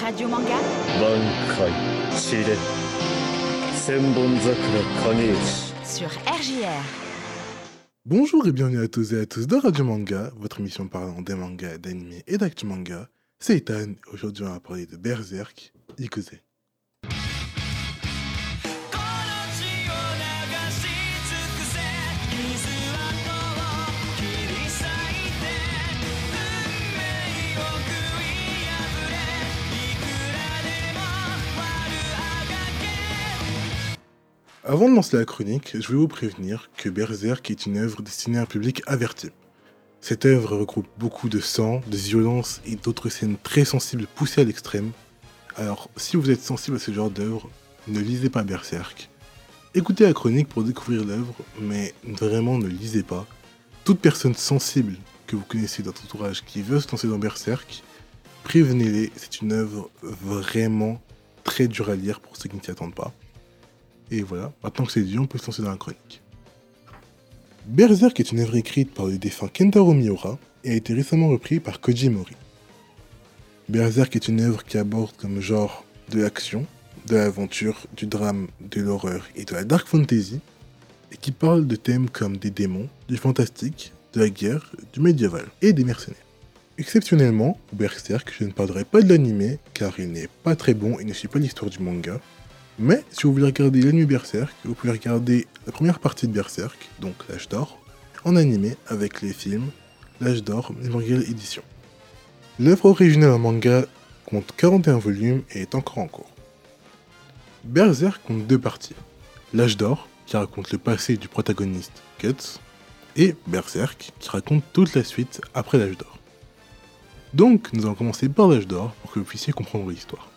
Radio Manga. Sur RJR. Bonjour et bienvenue à tous et à tous dans Radio Manga, votre émission parlant des mangas, d'animés et d'actu manga. C'est Ethan, aujourd'hui on va parler de Berserk Ikuzen. Avant de lancer la chronique, je vais vous prévenir que Berserk est une œuvre destinée à un public averti. Cette œuvre regroupe beaucoup de sang, de violence et d'autres scènes très sensibles poussées à l'extrême. Alors, si vous êtes sensible à ce genre d'œuvre, ne lisez pas Berserk. Écoutez la chronique pour découvrir l'œuvre, mais vraiment ne lisez pas. Toute personne sensible que vous connaissez dans votre entourage qui veut se lancer dans Berserk, prévenez-les, c'est une œuvre vraiment très dure à lire pour ceux qui ne s'y attendent pas. Et voilà, maintenant que c'est dit, on peut se lancer dans la chronique. Berserk est une œuvre écrite par le défunt Kentaro Miura et a été récemment repris par Koji Mori. Berserk est une œuvre qui aborde comme genre de l'action, de l'aventure, du drame, de l'horreur et de la dark fantasy, et qui parle de thèmes comme des démons, du fantastique, de la guerre, du médiéval et des mercenaires. Exceptionnellement, Berserk, je ne parlerai pas de l'anime car il n'est pas très bon et ne suit pas l'histoire du manga, mais si vous voulez regarder l'anime Berserk, vous pouvez regarder la première partie de Berserk, donc l'âge d'or, en animé avec les films L'âge d'or Memorial Edition. L'œuvre originale en manga compte 41 volumes et est encore en cours. Berserk compte deux parties. L'âge d'or, qui raconte le passé du protagoniste Guts, et Berserk, qui raconte toute la suite après l'âge d'or. Donc, nous allons commencer par l'âge d'or pour que vous puissiez comprendre l'histoire.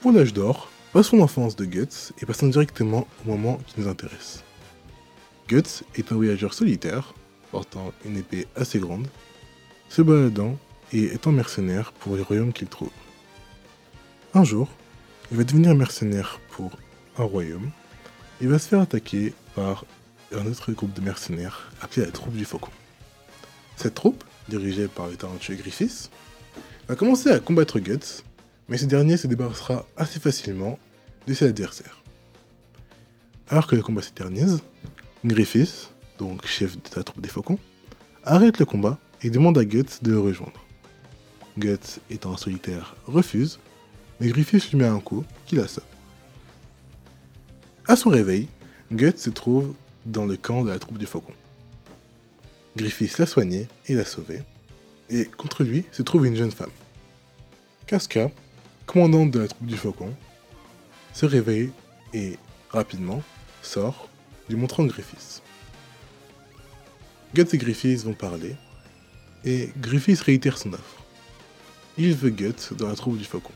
Pour l'âge d'or, passons l'enfance de Guts et passons directement au moment qui nous intéresse. Guts est un voyageur solitaire, portant une épée assez grande, se baladant et étant mercenaire pour les royaumes qu'il trouve. Un jour, il va devenir mercenaire pour un royaume et va se faire attaquer par un autre groupe de mercenaires appelé la troupe du Faucon. Cette troupe, dirigée par le talentueux Griffiths, va commencer à combattre Guts, mais ce dernier se débarrassera assez facilement de ses adversaires. Alors que le combat s'éternise, Griffiths, donc chef de la troupe des Faucons, arrête le combat et demande à Guts de le rejoindre. Guts, étant solitaire, refuse, mais Griffiths lui met un coup qui l'assomme. À son réveil, Guts se trouve dans le camp de la troupe du Faucon. Griffiths l'a soigné et l'a sauvé, et contre lui se trouve une jeune femme. Casca, commandante de la troupe du Faucon, se réveille et, rapidement, sort, lui montrant Griffiths. Guts et Griffiths vont parler, et Griffiths réitère son offre. Il veut Guts dans la troupe du Faucon.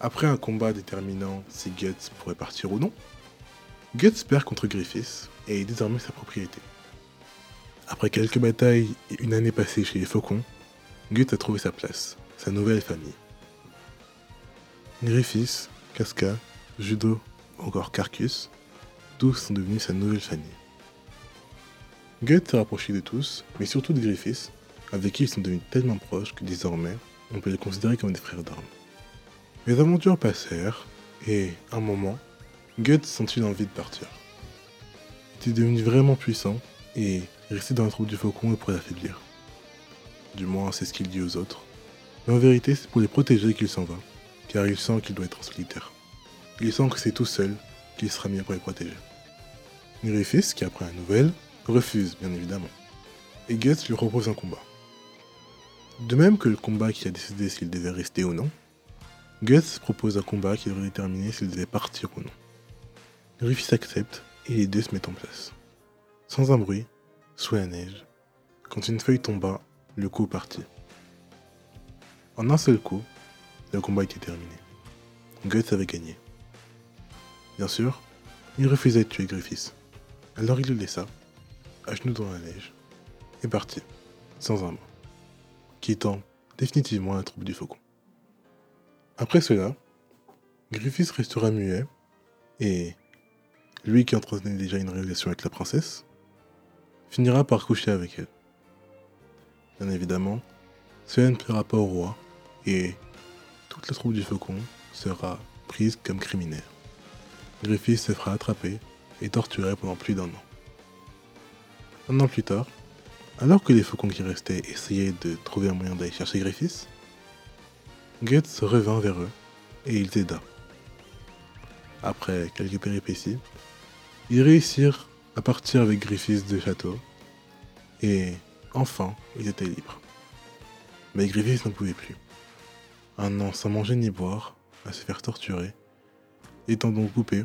Après un combat déterminant si Guts pourrait partir ou non, Guts perd contre Griffiths et est désormais sa propriété. Après quelques batailles et une année passée chez les Faucons, Guts a trouvé sa place, sa nouvelle famille. Griffiths, Casca, Judo encore Carcus, tous sont devenus sa nouvelle famille. Guts s'est rapproché de tous, mais surtout de Griffiths, avec qui ils sont devenus tellement proches que désormais, on peut les considérer comme des frères d'armes. Les aventures passèrent, et, un moment, Guts sentit l'envie de partir. Il était devenu vraiment puissant, et rester dans la troupe du faucon pourrait l'affaiblir. Du moins, c'est ce qu'il dit aux autres. Mais en vérité, c'est pour les protéger qu'il s'en va, car il sent qu'il doit être en solitaire. Il sent que c'est tout seul qu'il sera mieux pour les protéger. Griffiths, qui apprend la nouvelle, refuse, bien évidemment. Et Guts lui propose un combat. De même que le combat qui a décidé s'il devait rester ou non, Guts propose un combat qui devrait déterminer s'il devait partir ou non. Griffiths accepte et les deux se mettent en place. Sans un bruit, sous la neige, quand une feuille tomba, le coup partit. En un seul coup, le combat était terminé. Guts avait gagné. Bien sûr, il refusait de tuer Griffiths. Alors il le laissa, à genoux dans la neige, et partit, sans un mot, quittant définitivement la troupe du faucon. Après cela, Griffiths restera muet, et lui qui entretenait déjà une relation avec la princesse, finira par coucher avec elle. Bien évidemment, cela ne plaira pas au roi, et toute la troupe du faucon sera prise comme criminelle. Griffith se fera attraper et torturer pendant plus d'un an. Un an plus tard, alors que les faucons qui restaient essayaient de trouver un moyen d'aller chercher Griffith, Guts revint vers eux et ils aida. Après quelques péripéties, ils réussirent à partir avec Griffith du château et enfin ils étaient libres. Mais Griffith n'en pouvait plus. Un an sans manger ni boire, à se faire torturer, les tendons coupés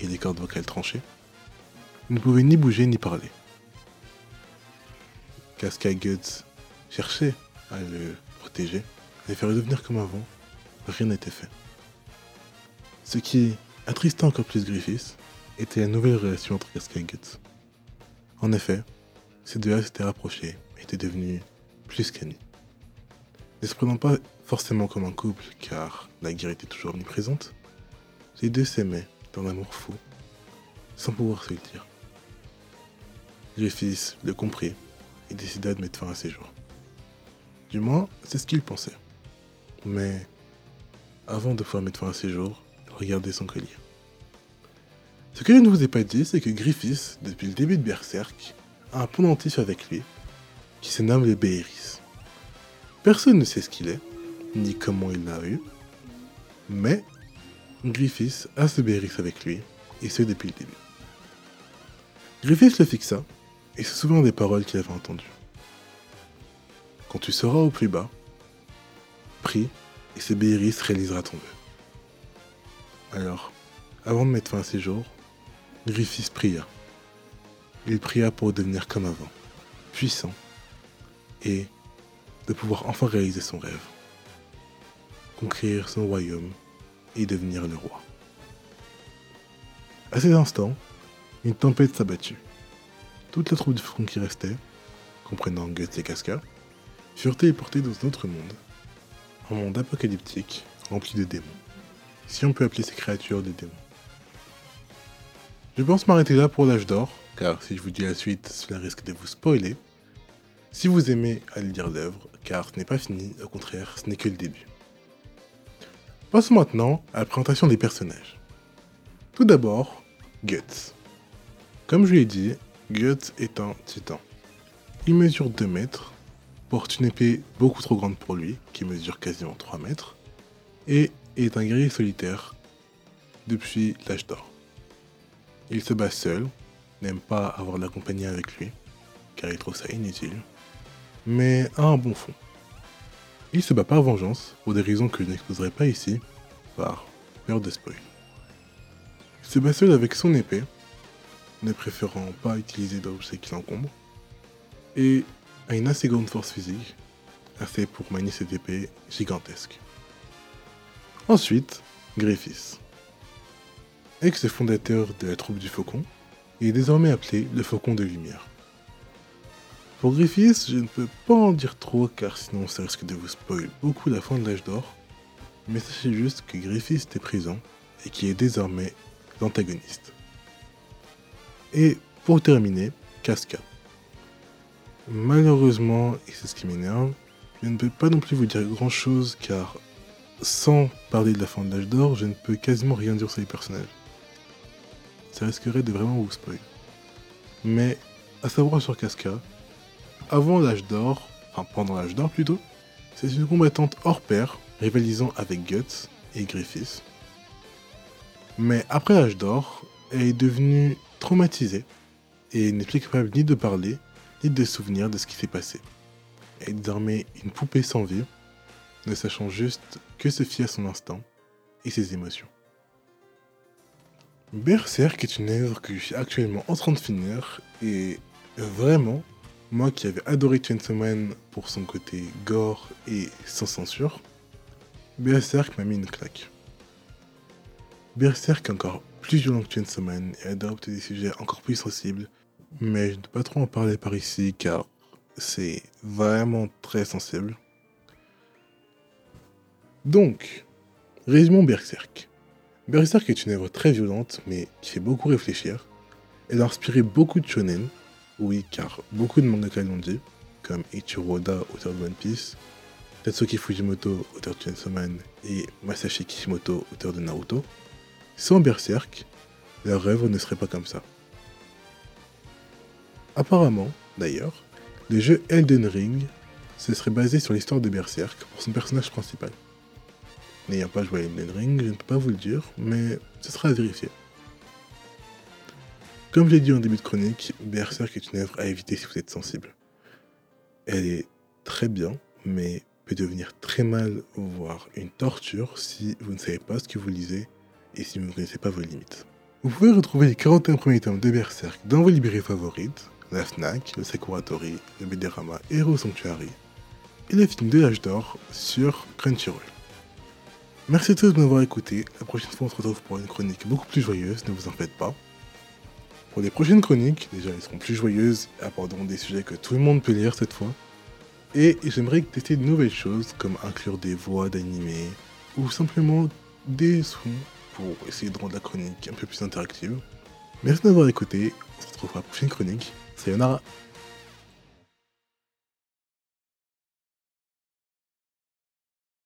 et les cordes vocales tranchées, il ne pouvait ni bouger ni parler. Casca Guts cherchait à le protéger, à le faire redevenir comme avant, rien n'était fait. Ce qui attristait encore plus Griffith était la nouvelle relation entre Casca et Guts. En effet, ces deux-là s'étaient rapprochés et étaient devenus plus qu'amis. Ne se prenant pas forcément comme un couple car la guerre était toujours omniprésente, les deux s'aimaient d'un amour fou, sans pouvoir se le dire. Griffith le comprit et décida de mettre fin à ses jours. Du moins, c'est ce qu'il pensait. Mais avant de pouvoir mettre fin à ses jours, il regardait son collier. Ce que je ne vous ai pas dit, c'est que Griffith, depuis le début de Berserk, a un pendentif avec lui, qui se nomme le Beerus. Personne ne sait ce qu'il est, ni comment il l'a eu, mais Griffith a ce Beerus avec lui, et ce depuis le début. Griffith le fixa, et se souvient des paroles qu'il avait entendues. Quand tu seras au plus bas, prie, et ce Beerus réalisera ton vœu. Alors, avant de mettre fin à ses jours, Griffith pria. Il pria pour devenir comme avant, puissant, et de pouvoir enfin réaliser son rêve. Conquérir son royaume et devenir le roi. À ces instants, une tempête s'abattit. Toute la troupe de faucons qui restait, comprenant Guts et Casca, furent téléportés dans un autre monde. Un monde apocalyptique rempli de démons. Si on peut appeler ces créatures des démons. Je pense m'arrêter là pour l'âge d'or, car si je vous dis la suite, cela risque de vous spoiler. Si vous aimez, allez lire l'œuvre, car ce n'est pas fini, au contraire, ce n'est que le début. Passons maintenant à la présentation des personnages. Tout d'abord, Guts. Comme je l'ai dit, Guts est un titan. Il mesure 2 mètres, porte une épée beaucoup trop grande pour lui, qui mesure quasiment 3 mètres, et est un guerrier solitaire depuis l'âge d'or. Il se bat seul, n'aime pas avoir de la compagnie avec lui, car il trouve ça inutile, mais a un bon fond. Il se bat par vengeance, pour des raisons que je n'exposerai pas ici, par peur de. Il se bat seul avec son épée, ne préférant pas utiliser d'objets qui l'encombrent, et a une assez grande force physique, assez pour manier cette épée gigantesque. Ensuite, Griffith. Ex-fondateur de la troupe du Faucon, il est désormais appelé le Faucon de Lumière. Pour Griffith, je ne peux pas en dire trop car sinon ça risque de vous spoil beaucoup la fin de l'âge d'or, mais sachez juste que Griffith est présent et qui est désormais l'antagoniste. Et pour terminer, Casca. Malheureusement, et c'est ce qui m'énerve, je ne peux pas non plus vous dire grand chose car sans parler de la fin de l'âge d'or, je ne peux quasiment rien dire sur les personnages. Ça risquerait de vraiment vous spoil. Mais à savoir sur Casca, avant l'âge d'or, enfin pendant l'âge d'or plutôt, c'est une combattante hors pair, rivalisant avec Guts et Griffith. Mais après l'âge d'or, elle est devenue traumatisée et n'est plus capable ni de parler, ni de souvenir de ce qui s'est passé. Elle est désormais une poupée sans vie, ne sachant juste que se fier à son instinct et ses émotions. Berserk est une œuvre que je suis actuellement en train de finir et vraiment, moi qui avais adoré Chainsaw pour son côté gore et sans censure, Berserk m'a mis une claque. Berserk est encore plus violent que Chainsaw et adopte des sujets encore plus sensibles, mais je ne peux pas trop en parler par ici car c'est vraiment très sensible. Donc, résumons Berserk. Berserk est une œuvre très violente, mais qui fait beaucoup réfléchir. Elle a inspiré beaucoup de shonen, oui, car beaucoup de mangaka l'ont dit, comme Ichiro Oda, auteur de One Piece, Tatsuki Fujimoto, auteur de Chainsaw Man, et Masashi Kishimoto, auteur de Naruto, sans Berserk, leur œuvre ne serait pas comme ça. Apparemment, d'ailleurs, le jeu Elden Ring se serait basé sur l'histoire de Berserk pour son personnage principal. N'ayant pas joué à Elden Ring, je ne peux pas vous le dire, mais ce sera à vérifier. Comme je l'ai dit en début de chronique, Berserk est une œuvre à éviter si vous êtes sensible. Elle est très bien, mais peut devenir très mal, voire une torture si vous ne savez pas ce que vous lisez et si vous ne connaissez pas vos limites. Vous pouvez retrouver les 41 premiers tomes de Berserk dans vos librairies favorites, la Fnac, le Sakuratori, le Bederama Hero Sanctuary, et le film de l'âge d'or sur Crunchyroll. Merci à tous de m'avoir écouté. La prochaine fois, on se retrouve pour une chronique beaucoup plus joyeuse, ne vous en faites pas. Pour les prochaines chroniques, déjà, elles seront plus joyeuses aborderont des sujets que tout le monde peut lire cette fois. Et j'aimerais tester de nouvelles choses, comme inclure des voix d'animés, ou simplement des sons pour essayer de rendre la chronique un peu plus interactive. Merci d'avoir écouté, on se retrouve pour la prochaine chronique. Sayonara